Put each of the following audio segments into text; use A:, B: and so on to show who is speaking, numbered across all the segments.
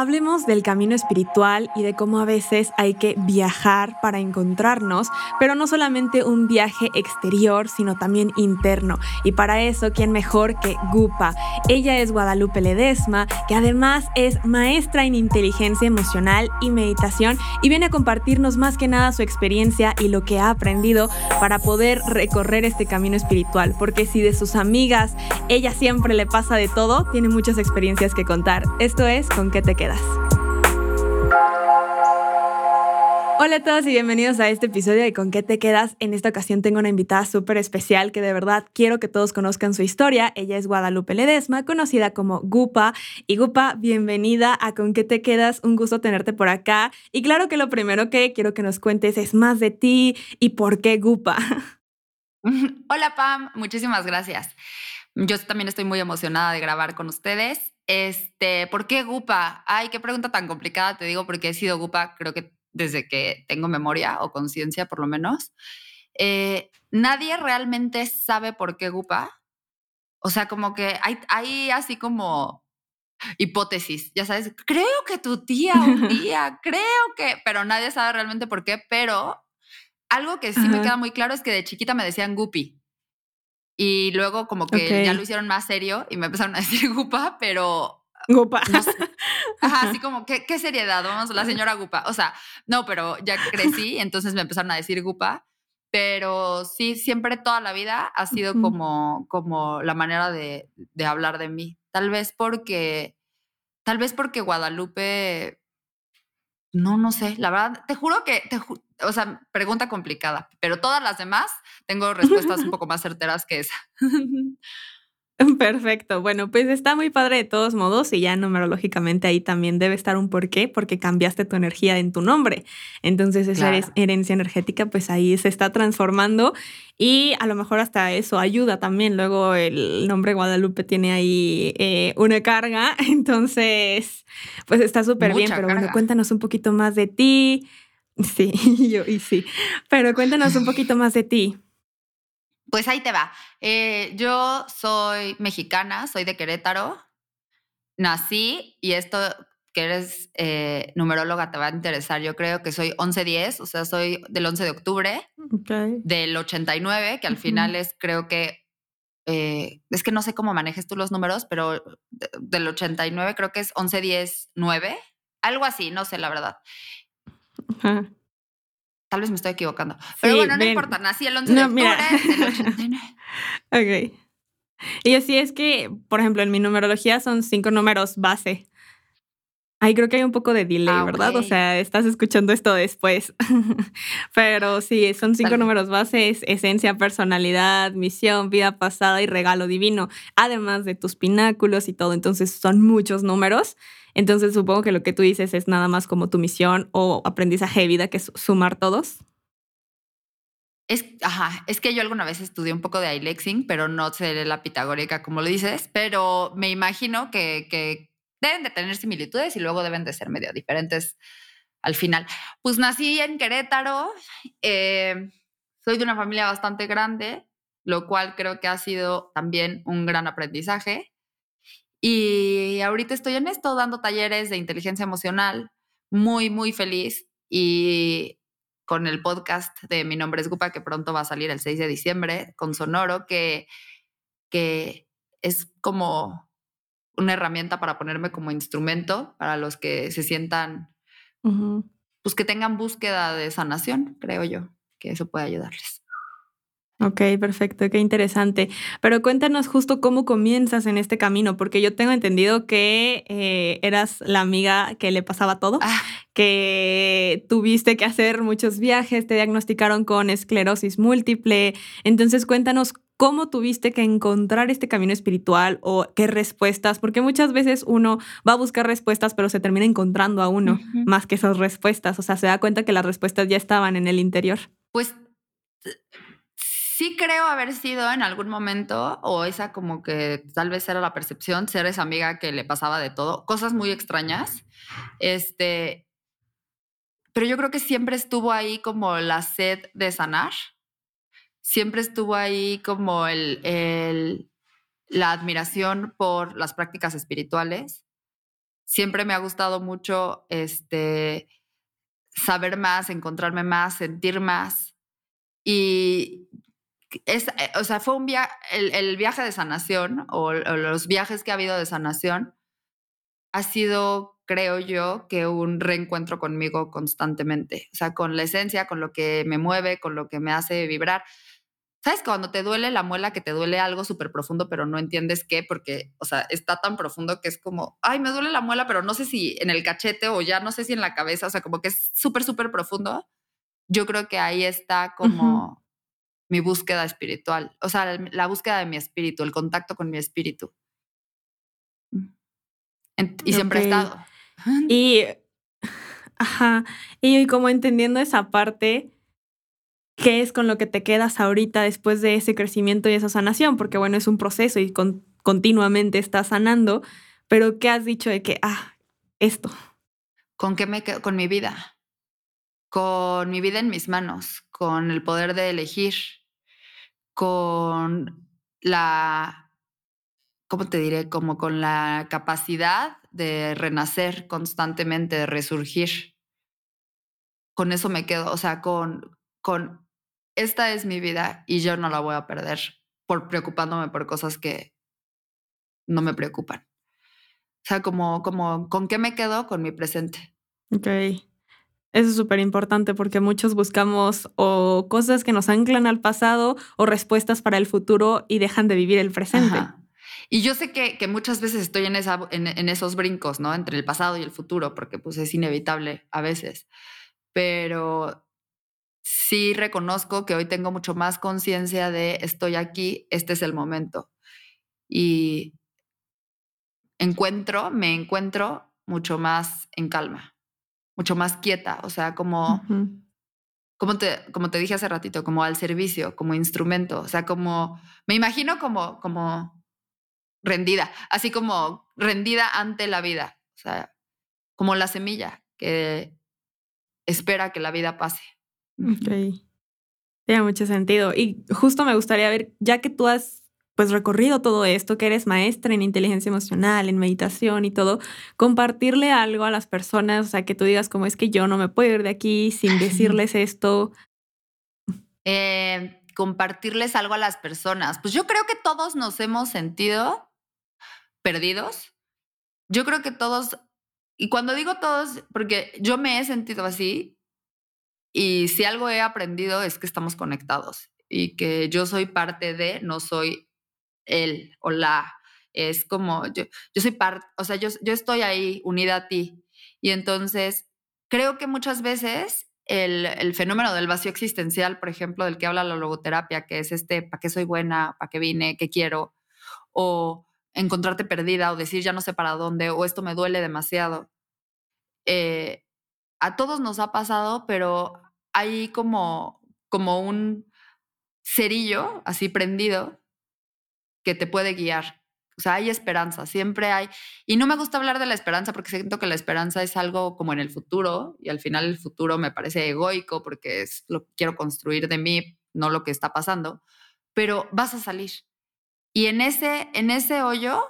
A: Hablemos del camino espiritual y de cómo a veces hay que viajar para encontrarnos, pero no solamente un viaje exterior, sino también interno. Y para eso, ¿quién mejor que Gupa? Ella es Guadalupe Ledesma, que además es maestra en inteligencia emocional y meditación y viene a compartirnos más que nada su experiencia y lo que ha aprendido para poder recorrer este camino espiritual. Porque si de sus amigas ella siempre le pasa de todo, tiene muchas experiencias que contar. Esto es Con qué te quedas. Hola a todos y bienvenidos a este episodio de Con qué te quedas. En esta ocasión tengo una invitada súper especial que de verdad quiero que todos conozcan su historia. Ella es Guadalupe Ledesma, conocida como Gupa. Y Gupa, bienvenida a Con qué te quedas. Un gusto tenerte por acá. Y claro que lo primero que quiero que nos cuentes es más de ti y por qué Gupa.
B: Hola Pam, muchísimas gracias. Yo también estoy muy emocionada de grabar con ustedes este, ¿por qué Gupa? Ay, qué pregunta tan complicada, te digo, porque he sido Gupa, creo que desde que tengo memoria o conciencia, por lo menos. Eh, nadie realmente sabe por qué Gupa. O sea, como que hay, hay así como hipótesis, ya sabes, creo que tu tía un día, creo que, pero nadie sabe realmente por qué, pero algo que sí me queda muy claro es que de chiquita me decían Guppy. Y luego como que ya lo hicieron más serio y me empezaron a decir Gupa, pero...
A: Gupa.
B: Ajá, así como, ¿qué, ¿qué, seriedad? Vamos, la señora Gupa. O sea, no, pero ya crecí, entonces me empezaron a decir Gupa. Pero sí, siempre toda la vida ha sido como, como la manera de, de hablar de mí. Tal vez porque, tal vez porque Guadalupe no, no sé. La verdad, te juro que, te o sea, pregunta complicada, pero todas las demás tengo respuestas un poco más certeras que esa.
A: Perfecto. Bueno, pues está muy padre de todos modos y ya numerológicamente ahí también debe estar un porqué porque cambiaste tu energía en tu nombre. Entonces esa herencia energética pues ahí se está transformando y a lo mejor hasta eso ayuda también. Luego el nombre Guadalupe tiene ahí eh, una carga, entonces pues está súper bien. Pero bueno, cuéntanos un poquito más de ti. Sí, yo y sí. Pero cuéntanos un poquito más de ti.
B: Pues ahí te va. Eh, yo soy mexicana, soy de Querétaro. Nací y esto que eres eh, numeróloga te va a interesar. Yo creo que soy 11-10, o sea, soy del 11 de octubre del 89, que al final es, creo que, eh, es que no sé cómo manejes tú los números, pero del 89 creo que es 11-10-9, algo así, no sé la verdad. Tal vez me estoy equivocando. Pero bueno, no importa. Nací el 11 de octubre del 89.
A: ok. Y así es que, por ejemplo, en mi numerología son cinco números base. Ahí creo que hay un poco de delay, ah, ¿verdad? O sea, estás escuchando esto después. Pero sí, son cinco números bases, esencia, personalidad, misión, vida pasada y regalo divino, además de tus pináculos y todo. Entonces son muchos números. Entonces supongo que lo que tú dices es nada más como tu misión o aprendizaje de vida, que es sumar todos.
B: Es, ajá, es que yo alguna vez estudié un poco de iLexing, pero no sé la pitagórica como lo dices, pero me imagino que, que deben de tener similitudes y luego deben de ser medio diferentes al final. Pues nací en Querétaro, eh, soy de una familia bastante grande, lo cual creo que ha sido también un gran aprendizaje. Y ahorita estoy en esto, dando talleres de inteligencia emocional, muy, muy feliz. Y con el podcast de Mi nombre es Gupa, que pronto va a salir el 6 de diciembre, con Sonoro, que, que es como una herramienta para ponerme como instrumento para los que se sientan, pues que tengan búsqueda de sanación, creo yo, que eso puede ayudarles.
A: Ok, perfecto, qué interesante. Pero cuéntanos justo cómo comienzas en este camino, porque yo tengo entendido que eh, eras la amiga que le pasaba todo, ah. que tuviste que hacer muchos viajes, te diagnosticaron con esclerosis múltiple. Entonces cuéntanos cómo tuviste que encontrar este camino espiritual o qué respuestas, porque muchas veces uno va a buscar respuestas, pero se termina encontrando a uno más que esas respuestas, o sea, se da cuenta que las respuestas ya estaban en el interior.
B: Pues sí creo haber sido en algún momento, o esa como que tal vez era la percepción, ser esa amiga que le pasaba de todo, cosas muy extrañas. Este, pero yo creo que siempre estuvo ahí como la sed de sanar, siempre estuvo ahí como el, el la admiración por las prácticas espirituales. siempre me ha gustado mucho este, saber más, encontrarme más, sentir más. Y es, eh, o sea, fue un viaje, el, viaje de sanación o, los viajes que ha habido de sanación ha sido, creo yo, que un reencuentro conmigo constantemente, o sea, con la esencia, con lo que me mueve, con lo que me hace vibrar. ¿Sabes? Cuando te duele la muela, que te duele algo súper profundo, pero no entiendes qué, porque, o sea, está tan profundo que es como, ay, me duele la muela, pero no sé si en el cachete o ya no sé si en la cabeza, o sea, como que es súper, súper profundo. Yo creo que ahí está como mi búsqueda espiritual, o sea, la búsqueda de mi espíritu, el contacto con mi espíritu. Y siempre he estado.
A: Y, ajá, y como entendiendo esa parte, ¿qué es con lo que te quedas ahorita después de ese crecimiento y esa sanación? Porque bueno, es un proceso y continuamente estás sanando, pero ¿qué has dicho de que, ah, esto?
B: ¿Con qué me quedo? Con mi vida. Con mi vida en mis manos, con el poder de elegir, con la, ¿cómo te diré? Como con la capacidad de renacer constantemente, de resurgir. Con eso me quedo, o sea, con, con esta es mi vida y yo no la voy a perder por preocupándome por cosas que no me preocupan. O sea, como, como, ¿con qué me quedo? Con mi presente.
A: Ok. Eso es súper importante porque muchos buscamos o cosas que nos anclan al pasado o respuestas para el futuro y dejan de vivir el presente.
B: Y yo sé que, que, muchas veces estoy en, en, esos brincos, ¿no? Entre el pasado y el futuro, porque pues es inevitable a veces. Pero sí reconozco que hoy tengo mucho más conciencia de estoy aquí, este es el momento. Y encuentro, me encuentro mucho más en calma mucho más quieta, o sea, como, como, te, como te dije hace ratito, como al servicio, como instrumento, o sea, como, me imagino como, como rendida, así como rendida ante la vida, o sea, como la semilla que espera que la vida pase.
A: Ok. Tiene mucho sentido. Y justo me gustaría ver, ya que tú has pues recorrido todo esto, que eres maestra en inteligencia emocional, en meditación y todo, compartirle algo a las personas, o sea, que tú digas como es que yo no me puedo ir de aquí sin decirles esto.
B: Eh, compartirles algo a las personas. Pues yo creo que todos nos hemos sentido perdidos. Yo creo que todos, y cuando digo todos, porque yo me he sentido así, y si algo he aprendido es que estamos conectados y que yo soy parte de, no soy él o la. Es como, yo, yo soy parte, o sea, yo, yo estoy ahí unida a ti. Y entonces, creo que muchas veces el, el, fenómeno del vacío existencial, por ejemplo, del que habla la logoterapia, que es este, ¿para qué soy buena? ¿Para qué vine? ¿Qué quiero? O encontrarte perdida o decir ya no sé para dónde o esto me duele demasiado. Eh, a todos nos ha pasado, pero hay como, como un cerillo así prendido que te puede guiar. O sea, hay esperanza, siempre hay. Y no me gusta hablar de la esperanza porque siento que la esperanza es algo como en el futuro y al final el futuro me parece egoico porque es lo que quiero construir de mí, no lo que está pasando, pero vas a salir. Y en ese, en ese hoyo,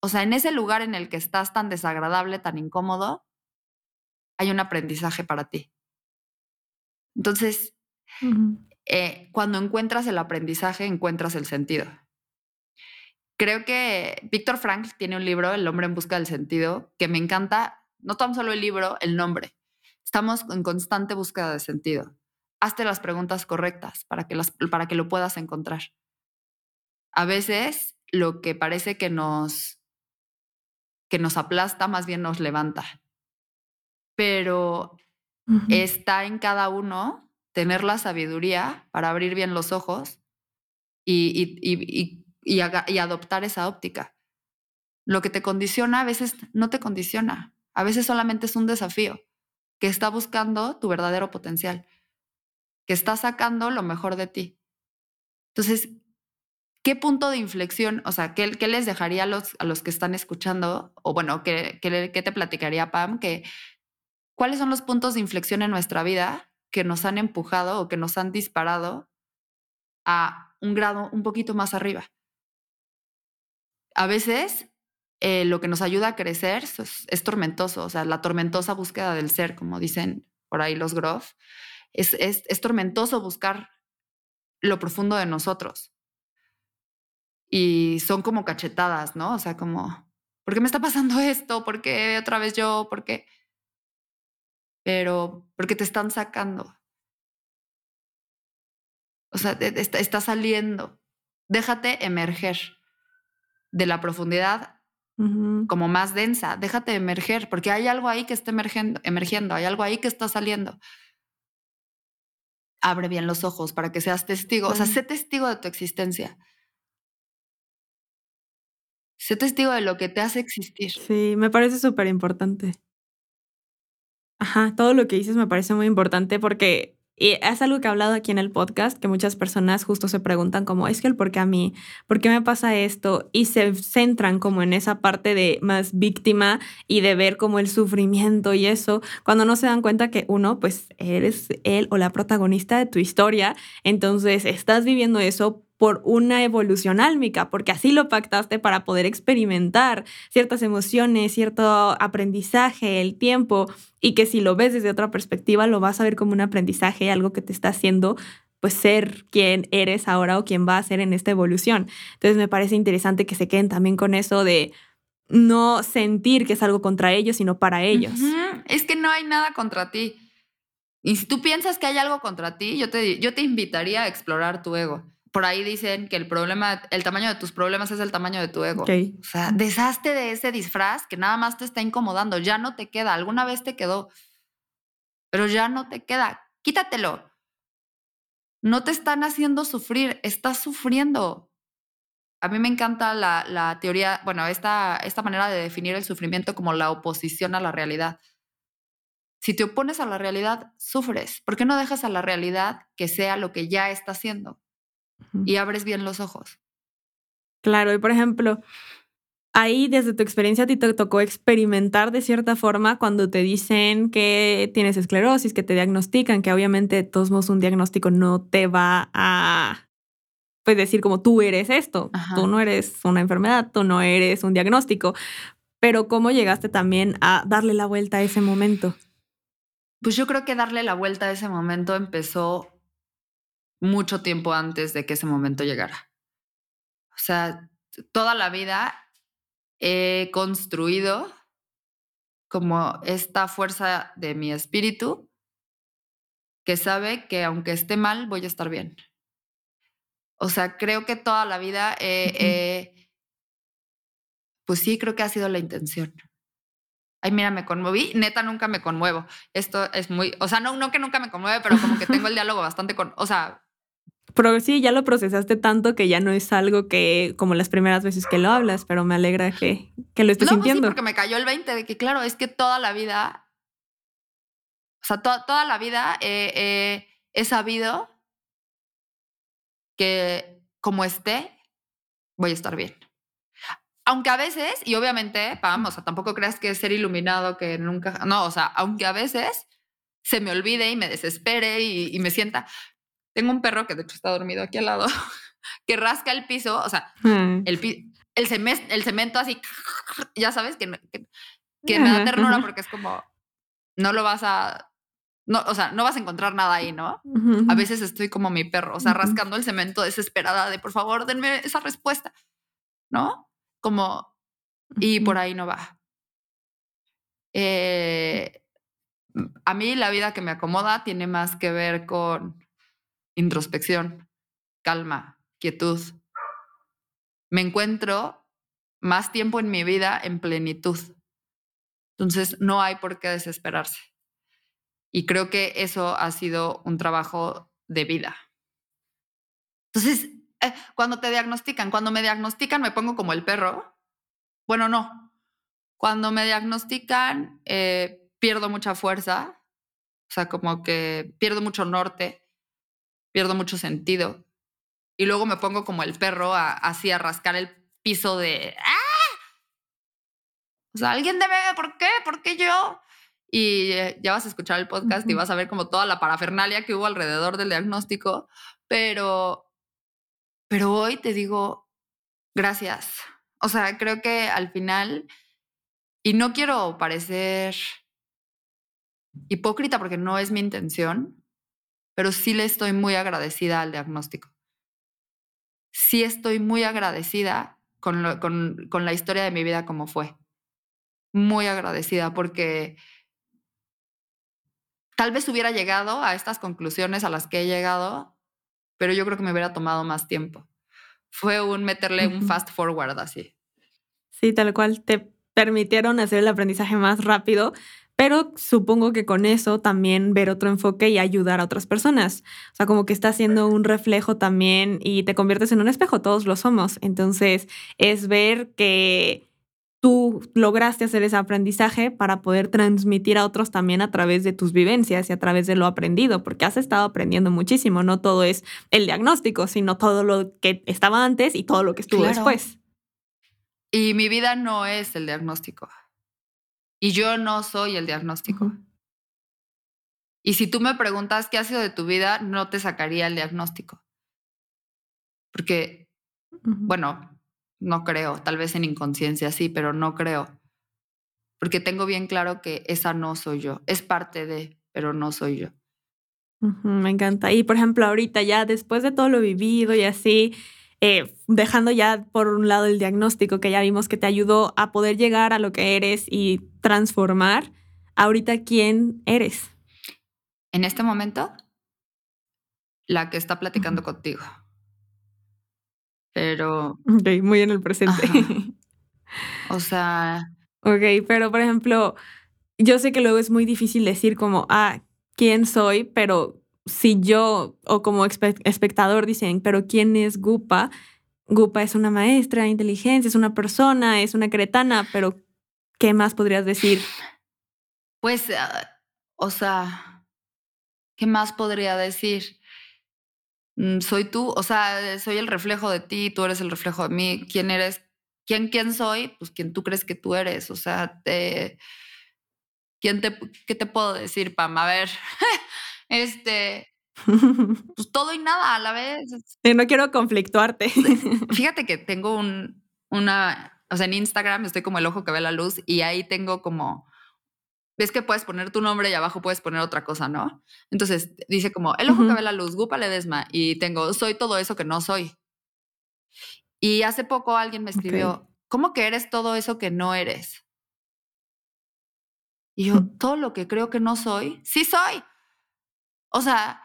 B: o sea, en ese lugar en el que estás tan desagradable, tan incómodo, hay un aprendizaje para ti. Entonces, eh, cuando encuentras el aprendizaje, encuentras el sentido. Creo que Víctor Frank tiene un libro, El hombre en busca del sentido, que me encanta, no tan solo el libro, el nombre. Estamos en constante búsqueda de sentido. Hazte las preguntas correctas para que, las, para que lo puedas encontrar. A veces lo que parece que nos, que nos aplasta más bien nos levanta. Pero está en cada uno tener la sabiduría para abrir bien los ojos y, y y, adoptar esa óptica. Lo que te condiciona a veces no te condiciona, a veces solamente es un desafío que está buscando tu verdadero potencial, que está sacando lo mejor de ti. Entonces, ¿qué punto de inflexión, o sea, qué, qué les dejaría a los, a los que están escuchando? O bueno, ¿qué, qué, qué te platicaría Pam? Que, ¿Cuáles son los puntos de inflexión en nuestra vida que nos han empujado o que nos han disparado a un grado un poquito más arriba? A veces eh, lo que nos ayuda a crecer es, tormentoso, o sea, la tormentosa búsqueda del ser, como dicen por ahí los Groff, es, tormentoso buscar lo profundo de nosotros. Y son como cachetadas, ¿no? O sea, como, ¿por qué me está pasando esto? ¿Por qué otra vez yo? ¿Por qué? Pero, porque te están sacando. O sea, está saliendo. Déjate emerger de la profundidad como más densa. Déjate emerger, porque hay algo ahí que está emergiendo, emergiendo, hay algo ahí que está saliendo. Abre bien los ojos para que seas testigo. O sea, sé testigo de tu existencia. Sé testigo de lo que te hace existir.
A: Sí, me parece súper importante. Ajá, todo lo que dices me parece muy importante porque y es algo que he hablado aquí en el podcast, que muchas personas justo se preguntan como, es que el por qué a mí, por qué me pasa esto, y se centran como en esa parte de más víctima y de ver como el sufrimiento y eso, cuando no se dan cuenta que uno, pues eres él o la protagonista de tu historia, entonces estás viviendo eso por una evolución álmica, porque así lo pactaste para poder experimentar ciertas emociones, cierto aprendizaje, el tiempo, y que si lo ves desde otra perspectiva, lo vas a ver como un aprendizaje, algo que te está haciendo pues ser quien eres ahora o quien va a ser en esta evolución. Entonces me parece interesante que se queden también con eso de no sentir que es algo contra ellos, sino para ellos.
B: Es que no hay nada contra ti. Y si tú piensas que hay algo contra ti, yo te, yo te invitaría a explorar tu ego por ahí dicen que el problema, el tamaño de tus problemas es el tamaño de tu ego. O sea, deshazte de ese disfraz que nada más te está incomodando, ya no te queda, alguna vez te quedó, pero ya no te queda, quítatelo. No te están haciendo sufrir, estás sufriendo. A mí me encanta la, la teoría, bueno, esta, esta manera de definir el sufrimiento como la oposición a la realidad. Si te opones a la realidad, sufres. ¿Por qué no dejas a la realidad que sea lo que ya está haciendo? Y abres bien los ojos.
A: Claro, y por ejemplo, ahí desde tu experiencia a ti te tocó experimentar de cierta forma cuando te dicen que tienes esclerosis, que te diagnostican, que obviamente de todos modos un diagnóstico no te va a pues decir como tú eres esto, tú no eres una enfermedad, tú no eres un diagnóstico, pero ¿cómo llegaste también a darle la vuelta a ese momento?
B: Pues yo creo que darle la vuelta a ese momento empezó mucho tiempo antes de que ese momento llegara. O sea, toda la vida he construido como esta fuerza de mi espíritu que sabe que aunque esté mal, voy a estar bien. O sea, creo que toda la vida, pues sí, creo que ha sido la intención. Ay, mira, me conmoví. Neta, nunca me conmuevo. Esto es muy, o sea, no, no que nunca me conmueve, pero como que tengo el diálogo bastante con, o sea,
A: pero sí, ya lo procesaste tanto que ya no es algo que, como las primeras veces que lo hablas, pero me alegra que, que lo estés no, pues sintiendo.
B: sí, porque me cayó el 20 de que, claro, es que toda la vida, o sea, toda la vida he sabido que como esté, voy a estar bien. Aunque a veces, y obviamente, vamos, o sea, tampoco creas que es ser iluminado, que nunca, no, o sea, aunque a veces se me olvide y me desespere y, y me sienta, tengo un perro que de hecho está dormido aquí al lado, que rasca el piso, o sea, mm. el, el, cemento así, ya sabes, que, que, me da ternura porque es como, no lo vas a, no, o sea, no vas a encontrar nada ahí, ¿no? A veces estoy como mi perro, o sea, rascando el cemento desesperada de, por favor, denme esa respuesta, ¿no? Como, y por ahí no va. Eh, a mí la vida que me acomoda tiene más que ver con introspección, calma, quietud. Me encuentro más tiempo en mi vida en plenitud. Entonces, no hay por qué desesperarse. Y creo que eso ha sido un trabajo de vida. Entonces, eh, cuando te diagnostican, cuando me diagnostican, me pongo como el perro. Bueno, no. Cuando me diagnostican, eh, pierdo mucha fuerza, o sea, como que pierdo mucho norte pierdo mucho sentido. Y luego me pongo como el perro así a rascar el piso de... ¡Ah! O sea, alguien debe, ¿por qué? ¿Por qué yo? Y eh, ya vas a escuchar el podcast y vas a ver como toda la parafernalia que hubo alrededor del diagnóstico, pero, pero hoy te digo, gracias, O sea, creo que al final, y no quiero parecer hipócrita porque no es mi intención, pero sí le estoy muy agradecida al diagnóstico. Sí estoy muy agradecida con, con, con la historia de mi vida como fue. Muy agradecida porque tal vez hubiera llegado a estas conclusiones a las que he llegado, pero yo creo que me hubiera tomado más tiempo. Fue un meterle un fast forward así.
A: Sí, tal cual te permitieron hacer el aprendizaje más rápido, pero supongo que con eso también ver otro enfoque y ayudar a otras personas. O sea, como que está haciendo un reflejo también y te conviertes en un espejo, todos lo somos. Entonces, es ver que tú lograste hacer ese aprendizaje para poder transmitir a otros también a través de tus vivencias y a través de lo aprendido, porque has estado aprendiendo muchísimo. No todo es el diagnóstico, sino todo lo que estaba antes y todo lo que estuvo después.
B: Y mi vida no es el diagnóstico. Y yo no soy el diagnóstico. Y si tú me preguntas qué ha sido de tu vida, no te sacaría el diagnóstico. Porque, bueno, no creo, tal vez en inconsciencia sí, pero no creo. Porque tengo bien claro que esa no soy yo. Es parte de, pero no soy yo.
A: me encanta. Y por ejemplo, ahorita ya después de todo lo vivido y así, eh, dejando ya por un lado el diagnóstico que ya vimos que te ayudó a poder llegar a lo que eres y transformar, ahorita quién eres.
B: En este momento, la que está platicando contigo. Pero...
A: Ok, muy en el presente.
B: O sea...
A: Ok, pero por ejemplo, yo sé que luego es muy difícil decir como, ah, ¿quién soy? Pero si yo o como espectador dicen, pero ¿quién es Gupa? Gupa es una maestra de inteligencia, es una persona, es una cretana, pero ¿qué más podrías decir?
B: Pues, ah, o sea, ¿qué más podría decir? Mm, soy tú, o sea, soy el reflejo de ti, tú eres el reflejo de mí. ¿Quién eres? ¿Quién, quién soy? Pues quien tú crees que tú eres. O sea, te, ¿quién te, ¿qué te puedo decir, Pam? A ver, Este, pues todo y nada a la vez.
A: no quiero conflictuarte.
B: Fíjate que tengo un, una, o sea, en Instagram estoy como el ojo que ve la luz y ahí tengo como, ves que puedes poner tu nombre y abajo puedes poner otra cosa, ¿no? Entonces dice como el ojo que ve la luz, Gupa Ledesma, y tengo, soy todo eso que no soy. Y hace poco alguien me escribió, ¿cómo que eres todo eso que no eres? Y yo, todo lo que creo que no soy, sí soy. O sea,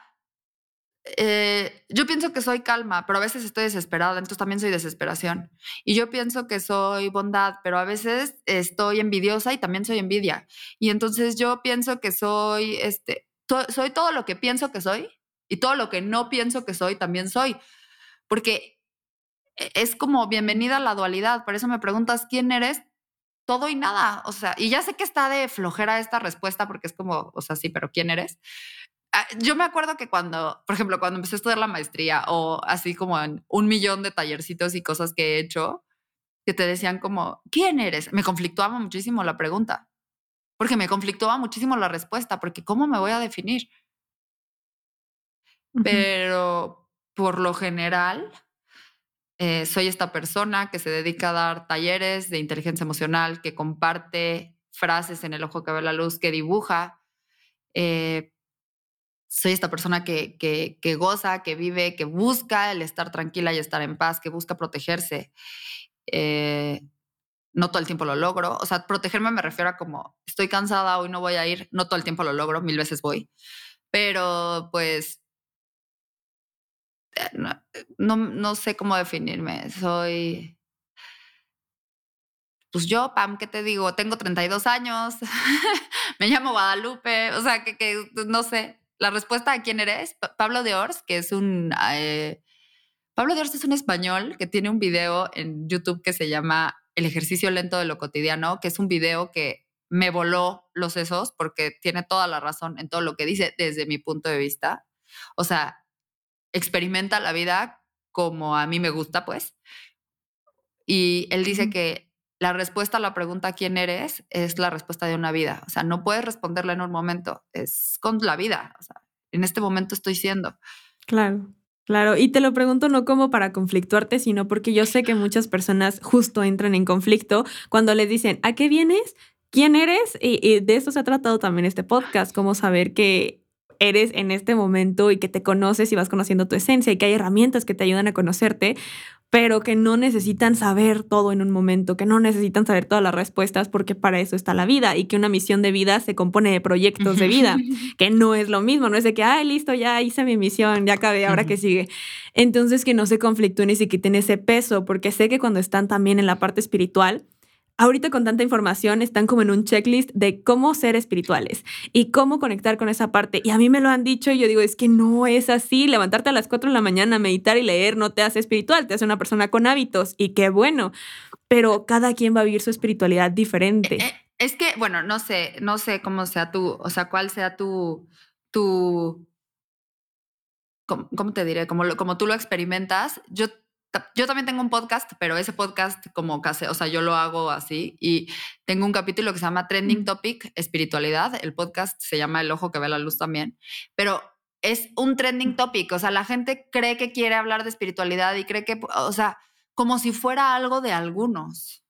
B: eh, yo pienso que soy calma, pero a veces estoy desesperada, entonces también soy desesperación. Y yo pienso que soy bondad, pero a veces estoy envidiosa y también soy envidia. Y entonces yo pienso que soy, este, soy todo lo que pienso que soy y todo lo que no pienso que soy también soy. Porque e, es como bienvenida a la dualidad. Por eso me preguntas quién eres, todo y nada. O sea, y ya sé que está de flojera esta respuesta porque es como, o sea, sí, pero ¿quién eres? Ah, yo me acuerdo que cuando, por ejemplo, cuando empecé a estudiar la maestría o así como en un millón de tallercitos y cosas que he hecho, que te decían como, ¿quién eres? Me conflictuaba muchísimo la pregunta, porque me conflictuaba muchísimo la respuesta, porque ¿cómo me voy a definir? Pero por lo general, eh, soy esta persona que se dedica a dar talleres de inteligencia emocional, que comparte frases en el ojo que ve la luz, que dibuja. Eh, soy esta persona que, que, goza, que vive, que busca el estar tranquila y estar en paz, que busca protegerse. Eh, no todo el tiempo lo logro. O sea, protegerme me refiero a como estoy cansada, hoy no voy a ir, no todo el tiempo lo logro, mil veces voy. Pero pues eh, no, no sé cómo definirme. Soy pues yo, Pam, ¿qué te digo? Tengo 32 años, me llamo Guadalupe, o sea, que, que, no sé, la respuesta a quién eres, Pablo de Ors, que es un... Eh, Pablo de Ors es un español que tiene un video en YouTube que se llama El ejercicio lento de lo cotidiano, que es un video que me voló los sesos porque tiene toda la razón en todo lo que dice desde mi punto de vista. O sea, experimenta la vida como a mí me gusta, pues. Y él dice que la respuesta a la pregunta quién eres es la respuesta de una vida. O sea, no puedes responderla en un momento, es con la vida. O sea, en este momento estoy siendo.
A: Claro. Claro, y te lo pregunto no como para conflictuarte, sino porque yo sé que muchas personas justo entran en conflicto cuando les dicen, ¿a qué vienes? ¿Quién eres? Y, de eso se ha tratado también este podcast, cómo saber que eres en este momento y que te conoces y vas conociendo tu esencia y que hay herramientas que te ayudan a conocerte, pero que no necesitan saber todo en un momento, que no necesitan saber todas las respuestas porque para eso está la vida y que una misión de vida se compone de proyectos de vida, que no es lo mismo, no es de que, ay, listo, ya hice mi misión, ya acabé, ahora que sigue. Entonces, que no se conflictúen y se quiten ese peso, porque sé que cuando están también en la parte espiritual, ahorita con tanta información están como en un checklist de cómo ser espirituales y cómo conectar con esa parte. Y a mí me lo han dicho y yo digo, es que no es así. Levantarte a las 4 de la mañana, meditar y leer no te hace espiritual, te hace una persona con hábitos y qué bueno. Pero cada quien va a vivir su espiritualidad diferente. Eh, eh,
B: es que, bueno, no sé, no sé cómo sea tu, o sea, cuál sea tu, tu, ¿cómo, te diré? Como, como tú lo experimentas. Yo yo también tengo un podcast, pero ese podcast como casi, o sea, yo lo hago así y tengo un capítulo que se llama Trending Topic, espiritualidad. El podcast se llama El ojo que ve la luz también, pero es un trending topic, o sea, la gente cree que quiere hablar de espiritualidad y cree que, o sea, como si fuera algo de algunos.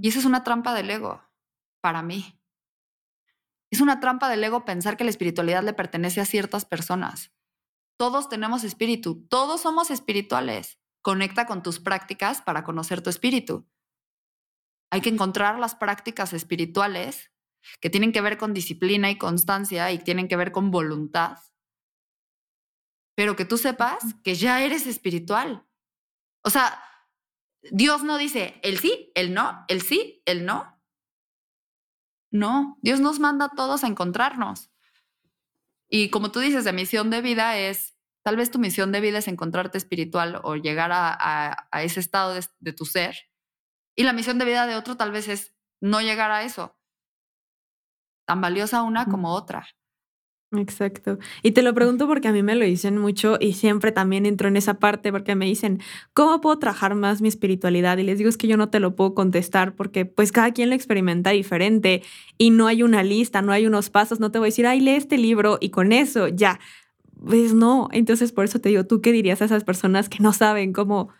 B: Y eso es una trampa del ego, para mí. Es una trampa del ego pensar que la espiritualidad le pertenece a ciertas personas. Todos tenemos espíritu, todos somos espirituales. Conecta con tus prácticas para conocer tu espíritu. Hay que encontrar las prácticas espirituales que tienen que ver con disciplina y constancia y tienen que ver con voluntad, pero que tú sepas que ya eres espiritual. O sea, Dios no dice el sí, el no, el sí, el no. No, Dios nos manda a todos a encontrarnos. Y como tú dices, de misión de vida es, tal vez tu misión de vida es encontrarte espiritual o llegar a, ese estado de, tu ser. Y la misión de vida de otro tal vez es no llegar a eso. Tan valiosa una como otra.
A: Exacto. Y te lo pregunto porque a mí me lo dicen mucho y siempre también entro en esa parte porque me dicen, ¿cómo puedo trabajar más mi espiritualidad? Y les digo, es que yo no te lo puedo contestar porque pues cada quien lo experimenta diferente y no hay una lista, no hay unos pasos, no te voy a decir, ay, lee este libro y con eso ya. Pues no, entonces por eso te digo, ¿tú qué dirías a esas personas que no saben cómo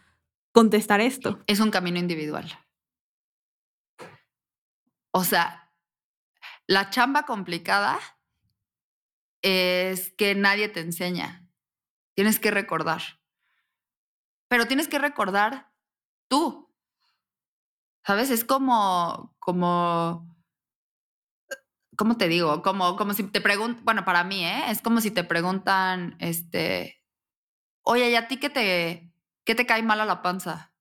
A: contestar esto?
B: Es un camino individual. O sea, la chamba complicada es que nadie te enseña. Tienes que recordar. Pero tienes que recordar tú. ¿Sabes? Es como, como, ¿cómo te digo? Como, como si te preguntan, bueno, para mí, ¿eh? Es como si te preguntan, este, oye, ¿y a ti qué te, qué te cae mal a la panza?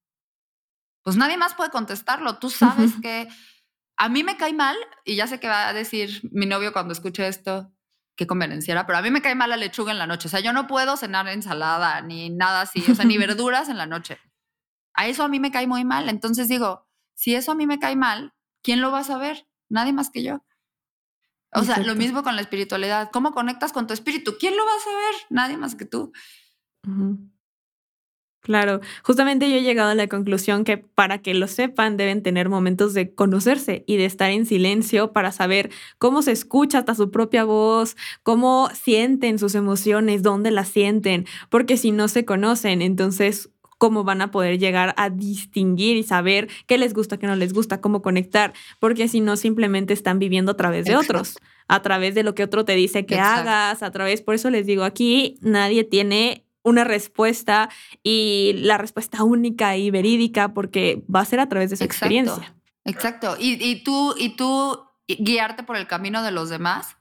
B: Pues nadie más puede contestarlo. Tú sabes que a mí me cae mal, y ya sé que va a decir mi novio cuando escuche esto, qué convenenciera, pero a mí me cae mal la lechuga en la noche. O sea, yo no puedo cenar ensalada ni nada así, o sea, ni verduras en la noche. A eso a mí me cae muy mal. Entonces digo, si eso a mí me cae mal, ¿quién lo va a saber? Nadie más que yo. O sea, lo mismo con la espiritualidad. ¿Cómo conectas con tu espíritu? ¿Quién lo va a saber? Nadie más que tú.
A: Claro, justamente yo he llegado a la conclusión que para que lo sepan deben tener momentos de conocerse y de estar en silencio para saber cómo se escucha hasta su propia voz, cómo sienten sus emociones, dónde las sienten, porque si no se conocen, entonces cómo van a poder llegar a distinguir y saber qué les gusta, qué no les gusta, cómo conectar, porque si no simplemente están viviendo a través de otros, a través de lo que otro te dice que hagas, a través, por eso les digo, aquí nadie tiene una respuesta y la respuesta única y verídica porque va a ser a través de su experiencia.
B: Exacto. Y, tú, y tú guiarte por el camino de los demás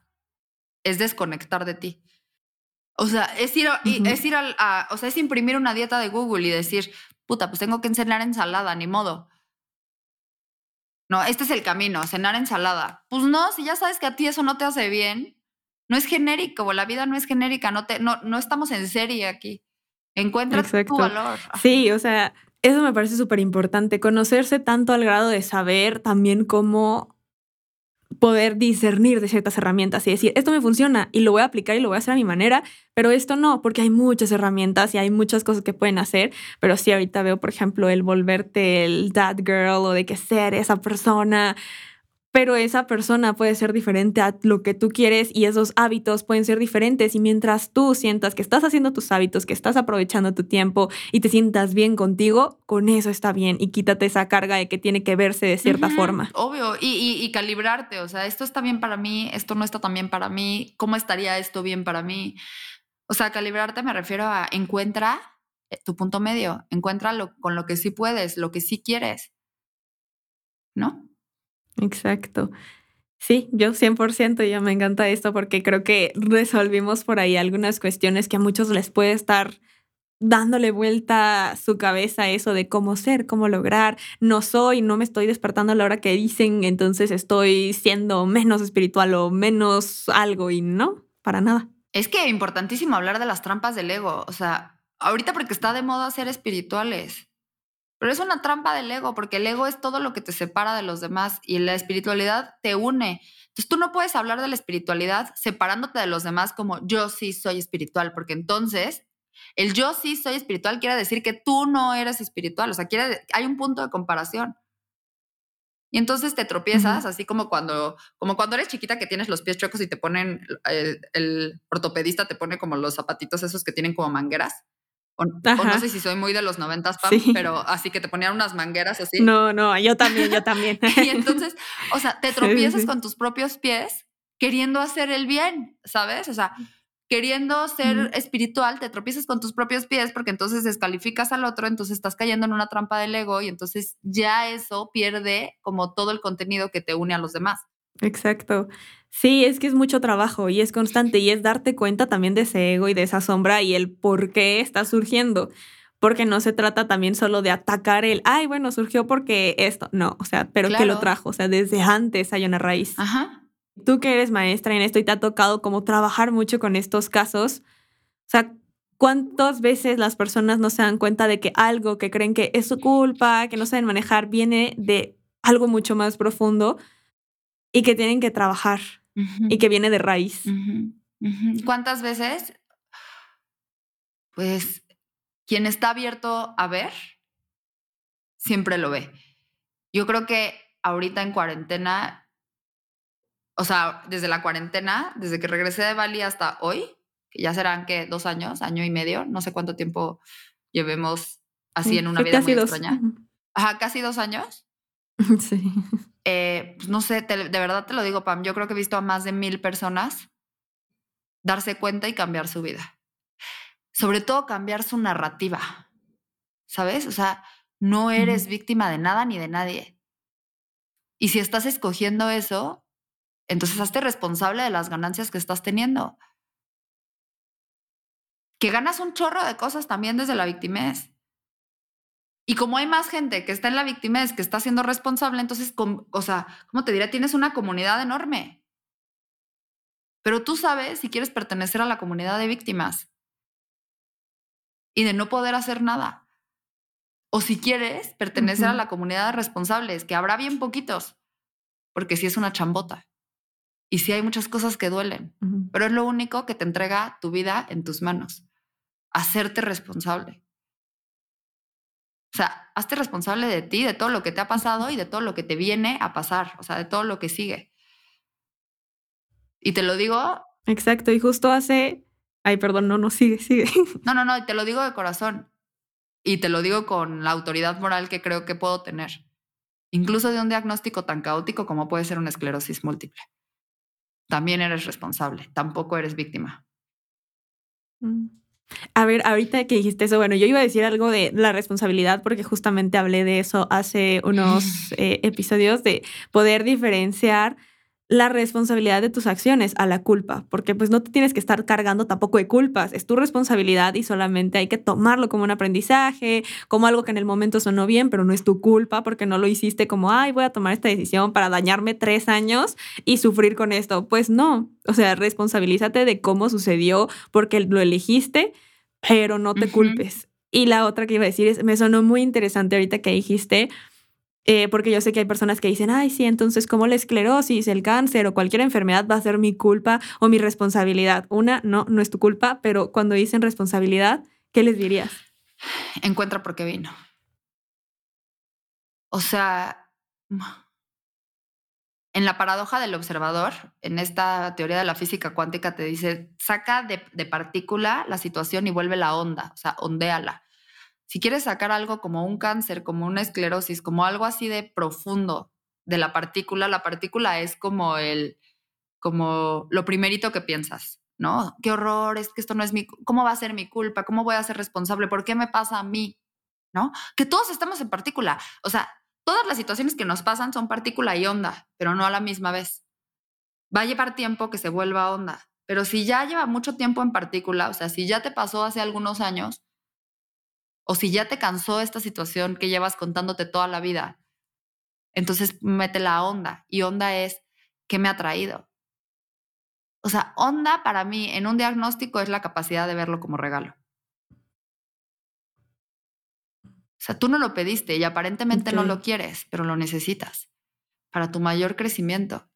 B: es desconectar de ti. O sea, es ir, es ir a, o sea, es imprimir una dieta de Google y decir, puta, pues tengo que cenar ensalada, ni modo. No, este es el camino, cenar ensalada. Pues no, si ya sabes que a ti eso no te hace bien, no es genérico, la vida no es genérica, no, te, no, no estamos en serie aquí. Encuentra tu valor.
A: Sí, o sea, eso me parece súper importante, conocerse tanto al grado de saber también cómo poder discernir de ciertas herramientas y decir, esto me funciona y lo voy a aplicar y lo voy a hacer a mi manera, pero esto no, porque hay muchas herramientas y hay muchas cosas que pueden hacer, pero sí ahorita veo, por ejemplo, el volverte el dad girl o de que ser esa persona pero esa persona puede ser diferente a lo que tú quieres y esos hábitos pueden ser diferentes y mientras tú sientas que estás haciendo tus hábitos, que estás aprovechando tu tiempo y te sientas bien contigo, con eso está bien y quítate esa carga de que tiene que verse de cierta forma.
B: Obvio, y, y, calibrarte, o sea, esto está bien para mí, esto no está tan bien para mí, ¿cómo estaría esto bien para mí? O sea, calibrarte me refiero a encuentra eh, tu punto medio, encuentra con lo que sí puedes, lo que sí quieres, ¿no?
A: Exacto. Sí, yo 100% ya me encanta esto porque creo que resolvimos por ahí algunas cuestiones que a muchos les puede estar dándole vuelta su cabeza eso de cómo ser, cómo lograr, no soy, no me estoy despertando a la hora que dicen, entonces estoy siendo menos espiritual o menos algo y no, para nada.
B: Es que importantísimo hablar de las trampas del ego, o sea, ahorita porque está de moda ser espirituales. Pero es una trampa del ego, porque el ego es todo lo que te separa de los demás y la espiritualidad te une. Entonces tú no puedes hablar de la espiritualidad separándote de los demás como yo sí soy espiritual, porque entonces el yo sí soy espiritual quiere decir que tú no eres espiritual, o sea, quiere, hay un punto de comparación. Y entonces te tropiezas, así como cuando, como cuando eres chiquita que tienes los pies chuecos y te ponen, el, el ortopedista te pone como los zapatitos esos que tienen como mangueras. O, no sé si soy muy de los noventas, Pam, pero así que te ponían unas mangueras así.
A: No, no, yo también, yo también.
B: y entonces, o sea, te tropiezas con tus propios pies queriendo hacer el bien, ¿sabes? O sea, queriendo ser espiritual, te tropiezas con tus propios pies porque entonces descalificas al otro, entonces estás cayendo en una trampa del ego y entonces ya eso pierde como todo el contenido que te une a los demás.
A: Exacto. Sí, es que es mucho trabajo y es constante y es darte cuenta también de ese ego y de esa sombra y el por qué está surgiendo. Porque no se trata también solo de atacar el, ay, bueno, surgió porque esto. No, o sea, pero que lo trajo. O sea, desde antes hay una raíz. Ajá. Tú que eres maestra en esto y te ha tocado como trabajar mucho con estos casos, o sea, ¿cuántas veces las personas no se dan cuenta de que algo que creen que es su culpa, que no saben manejar, viene de algo mucho más profundo? Y que tienen que trabajar y que viene de raíz.
B: ¿Cuántas veces? Pues quien está abierto a ver, siempre lo ve. Yo creo que ahorita en cuarentena, o sea, desde la cuarentena, desde que regresé de Bali hasta hoy, que ya serán que dos años, año y medio, no sé cuánto tiempo llevemos así en una vida muy extraña. Ajá, casi dos años. Sí. Eh, pues no sé, de verdad te lo digo, Pam, yo creo que he visto a más de mil personas darse cuenta y cambiar su vida. Sobre todo cambiar su narrativa, ¿sabes? O sea, no eres víctima de nada ni de nadie. Y si estás escogiendo eso, entonces hazte responsable de las ganancias que estás teniendo. Que ganas un chorro de cosas también desde la victimez. Y como hay más gente que está en la es que está siendo responsable, entonces, o sea, ¿cómo te diré? Tienes una comunidad enorme. Pero tú sabes si quieres pertenecer a la comunidad de víctimas y de no poder hacer nada. O si quieres pertenecer a la comunidad de responsables, que habrá bien poquitos, porque sí es una chambota. Y sí hay muchas cosas que duelen, pero es lo único que te entrega tu vida en tus manos. Hacerte responsable. O sea, hazte responsable de ti, de todo lo que te ha pasado y de todo lo que te viene a pasar, o sea, de todo lo que sigue. Y te lo digo.
A: Exacto, y justo hace. Ay, perdón, no, no, sigue, sigue.
B: No, no, no, te lo digo de corazón. Y te lo digo con la autoridad moral que creo que puedo tener. Incluso de un diagnóstico tan caótico como puede ser una esclerosis múltiple. También eres responsable, tampoco eres víctima.
A: Mm. A ver, ahorita que dijiste eso, bueno, yo iba a decir algo de la responsabilidad porque justamente hablé de eso hace unos eh, episodios de poder diferenciar la responsabilidad de tus acciones a la culpa, porque pues no te tienes que estar cargando tampoco de culpas, es tu responsabilidad y solamente hay que tomarlo como un aprendizaje, como algo que en el momento sonó bien, pero no es tu culpa porque no lo hiciste como, ay, voy a tomar esta decisión para dañarme tres años y sufrir con esto. Pues no, o sea, responsabilízate de cómo sucedió porque lo elegiste, pero no te culpes. Y la otra que iba a decir es, me sonó muy interesante ahorita que dijiste, eh, porque yo sé que hay personas que dicen, ay, sí, entonces como la esclerosis, el cáncer o cualquier enfermedad va a ser mi culpa o mi responsabilidad. Una, no, no es tu culpa, pero cuando dicen responsabilidad, ¿qué les dirías?
B: Encuentra por qué vino. O sea, en la paradoja del observador, en esta teoría de la física cuántica, te dice, saca de, de partícula la situación y vuelve la onda, o sea, ondéala. Si quieres sacar algo como un cáncer, como una esclerosis, como algo así de profundo de la partícula, la partícula es como el, como lo primerito que piensas, ¿no? Qué horror, es que esto no es mi, ¿cómo va a ser mi culpa? ¿Cómo voy a ser responsable? ¿Por qué me pasa a mí? ¿No? Que todos estamos en partícula. O sea, todas las situaciones que nos pasan son partícula y onda, pero no a la misma vez. Va a llevar tiempo que se vuelva onda, pero si ya lleva mucho tiempo en partícula, o sea, si ya te pasó hace algunos años, o si ya te cansó esta situación que llevas contándote toda la vida, entonces mete la onda. Y onda es, ¿qué me ha traído? O sea, onda para mí en un diagnóstico es la capacidad de verlo como regalo. O sea, tú no lo pediste y aparentemente no lo quieres, pero lo necesitas para tu mayor crecimiento,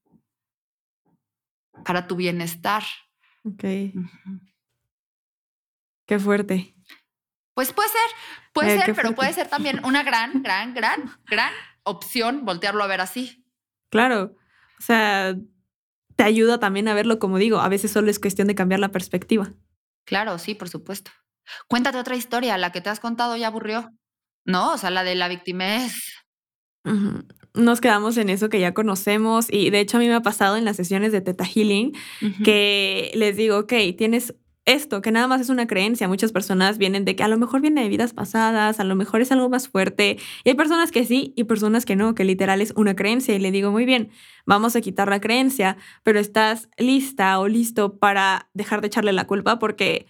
B: para tu bienestar.
A: Ok. Qué fuerte.
B: Pues puede ser, puede ser, pero puede ser también una gran, gran, gran, gran opción voltearlo a ver así.
A: Claro. O sea, te ayuda también a verlo como digo, a veces solo es cuestión de cambiar la perspectiva.
B: Claro, sí, por supuesto. Cuéntate otra historia, la que te has contado ya aburrió. No, o sea, la de la víctima es...
A: Nos quedamos en eso que ya conocemos y de hecho a mí me ha pasado en las sesiones de Teta Healing que les digo, ok, tienes esto, que nada más es una creencia. Muchas personas vienen de que a lo mejor viene de vidas pasadas, a lo mejor es algo más fuerte. Y hay personas que sí y personas que no, que literal es una creencia. Y le digo, muy bien, vamos a quitar la creencia, pero estás lista o listo para dejar de echarle la culpa porque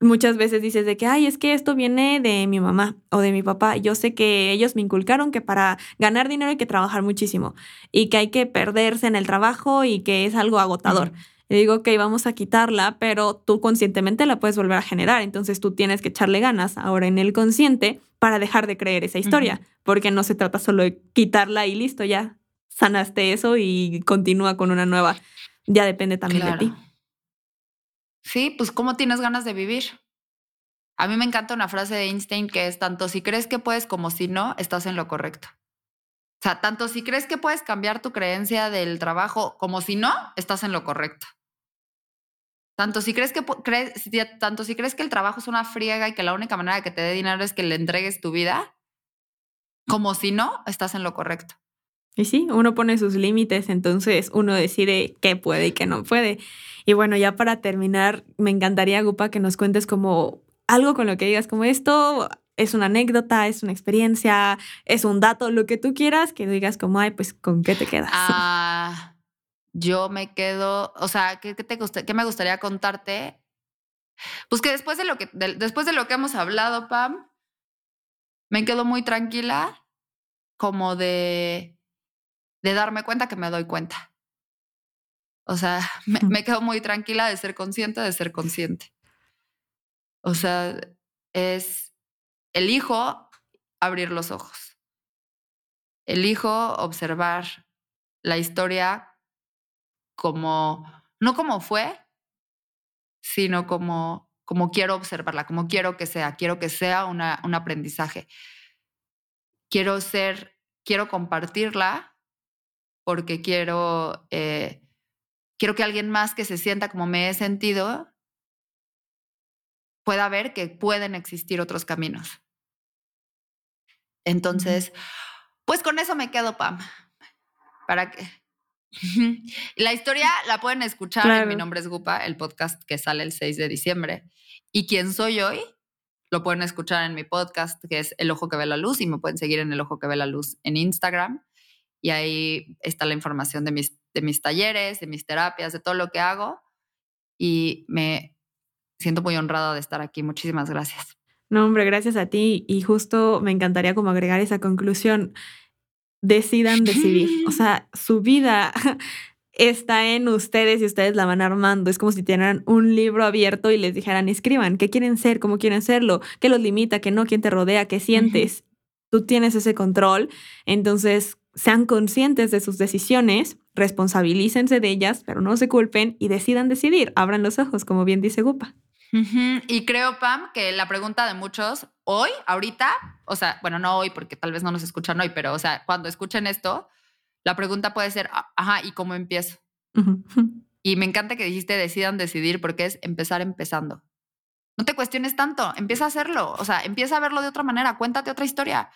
A: muchas veces dices de que, ay, es que esto viene de mi mamá o de mi papá. Yo sé que ellos me inculcaron que para ganar dinero hay que trabajar muchísimo y que hay que perderse en el trabajo y que es algo agotador. Y digo, ok, vamos a quitarla, pero tú conscientemente la puedes volver a generar. Entonces tú tienes que echarle ganas ahora en el consciente para dejar de creer esa historia, porque no se trata solo de quitarla y listo, ya sanaste eso y continúa con una nueva. Ya depende también de ti.
B: Sí, pues cómo tienes ganas de vivir. A mí me encanta una frase de Einstein que es tanto si crees que puedes como si no, estás en lo correcto. O sea, tanto si crees que puedes cambiar tu creencia del trabajo como si no, estás en lo correcto. Tanto si crees que crees, tanto si crees que el trabajo es una friega y que la única manera que te dé dinero es que le entregues tu vida, como si no, estás en lo correcto.
A: Y sí, uno pone sus límites, entonces uno decide qué puede y qué no puede. Y bueno, ya para terminar, me encantaría, Gupa, que nos cuentes como algo con lo que digas, como esto es una anécdota, es una experiencia, es un dato, lo que tú quieras, que digas como, ay, pues, ¿con qué te quedas?
B: Ah, yo me quedo, o sea, ¿qué, te qué me gustaría contarte? Pues que después de lo que, después de lo que hemos hablado, Pam, me quedo muy tranquila, como de, de darme cuenta que me doy cuenta. O sea, me, me quedo muy tranquila de ser consciente, de ser consciente. O sea, es, elijo abrir los ojos. Elijo observar la historia como, no como fue, sino como, como quiero observarla, como quiero que sea, quiero que sea una, un aprendizaje. Quiero ser, quiero compartirla porque quiero, eh, quiero que alguien más que se sienta como me he sentido pueda ver que pueden existir otros caminos. Entonces, pues con eso me quedo, Pam. Para que la historia la pueden escuchar en Mi Nombre es Gupa, el podcast que sale el 6 de diciembre. Y quién soy hoy, lo pueden escuchar en mi podcast, que es El Ojo que ve la luz, y me pueden seguir en El Ojo que ve la luz en Instagram. Y ahí está la información de mis, de mis talleres, de mis terapias, de todo lo que hago. Y me siento muy honrada de estar aquí. Muchísimas gracias.
A: No, hombre, gracias a ti. Y justo me encantaría como agregar esa conclusión decidan decidir. O sea, su vida está en ustedes y ustedes la van armando. Es como si tuvieran un libro abierto y les dijeran, escriban, ¿qué quieren ser? ¿Cómo quieren serlo? ¿Qué los limita? ¿Qué no? ¿Quién te rodea? ¿Qué sientes? Tú tienes ese control. Entonces, sean conscientes de sus decisiones, responsabilícense de ellas, pero no se culpen y decidan decidir. Abran los ojos, como bien dice Gupa.
B: Y creo, Pam, que la pregunta de muchos hoy, ahorita, o sea, bueno, no hoy porque tal vez no nos escuchan hoy, pero, o sea, cuando escuchen esto, La pregunta puede ser, "Ah, ajá, ¿y cómo empiezo? Y me encanta que dijiste decidan decidir porque es empezar empezando. No te cuestiones tanto, empieza a hacerlo, o sea, empieza a verlo de otra manera, cuéntate otra historia.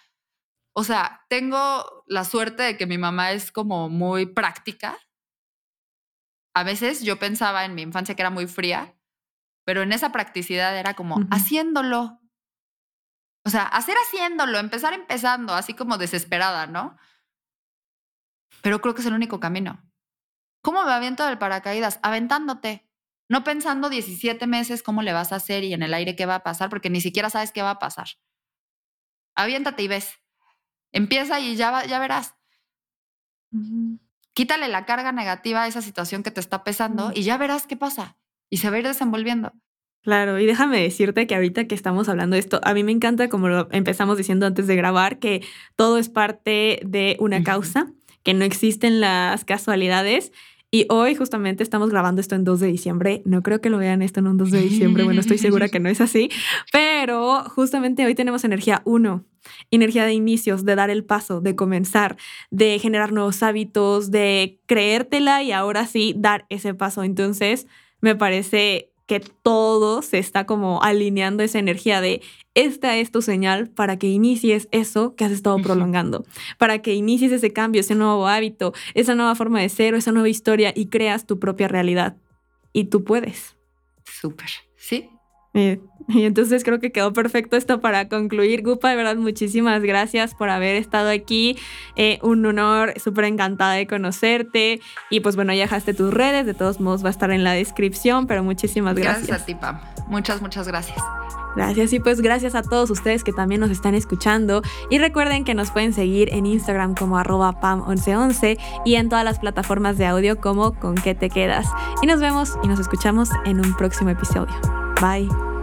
B: O sea, tengo la suerte de que mi mamá es como muy práctica. A veces yo pensaba en mi infancia que era muy fría, pero en esa practicidad era como haciéndolo. O sea, hacer haciéndolo, empezar empezando, así como desesperada, ¿no? Pero creo que es el único camino. ¿Cómo me aviento del paracaídas? Aventándote. No pensando 17 meses cómo le vas a hacer y en el aire qué va a pasar, porque ni siquiera sabes qué va a pasar. Aviéntate y ves. Empieza y ya, va- ya verás. Quítale la carga negativa a esa situación que te está pesando y ya verás qué pasa. Y se va a ir desenvolviendo.
A: Claro, y déjame decirte que ahorita que estamos hablando de esto, a mí me encanta, como lo empezamos diciendo antes de grabar, que todo es parte de una causa, que no existen las casualidades. Y hoy justamente estamos grabando esto en 2 de diciembre. No creo que lo vean esto en un 2 de diciembre. Bueno, estoy segura que no es así. Pero justamente hoy tenemos energía 1, energía de inicios, de dar el paso, de comenzar, de generar nuevos hábitos, de creértela y ahora sí dar ese paso. Entonces, me parece que todo se está como alineando esa energía de esta es tu señal para que inicies eso que has estado prolongando, para que inicies ese cambio, ese nuevo hábito, esa nueva forma de ser, o esa nueva historia y creas tu propia realidad. Y tú puedes.
B: Súper. ¿Sí?
A: Eh, Y entonces creo que quedó perfecto esto para concluir. Gupa, de verdad, muchísimas gracias por haber estado aquí. Eh, un honor, súper encantada de conocerte. Y pues bueno, ya dejaste tus redes, de todos modos va a estar en la descripción, pero muchísimas gracias.
B: Gracias a ti, Pam. Muchas, muchas gracias.
A: Gracias y pues gracias a todos ustedes que también nos están escuchando y recuerden que nos pueden seguir en Instagram como arroba pam1111 y en todas las plataformas de audio como con qué te quedas. Y nos vemos y nos escuchamos en un próximo episodio. Bye.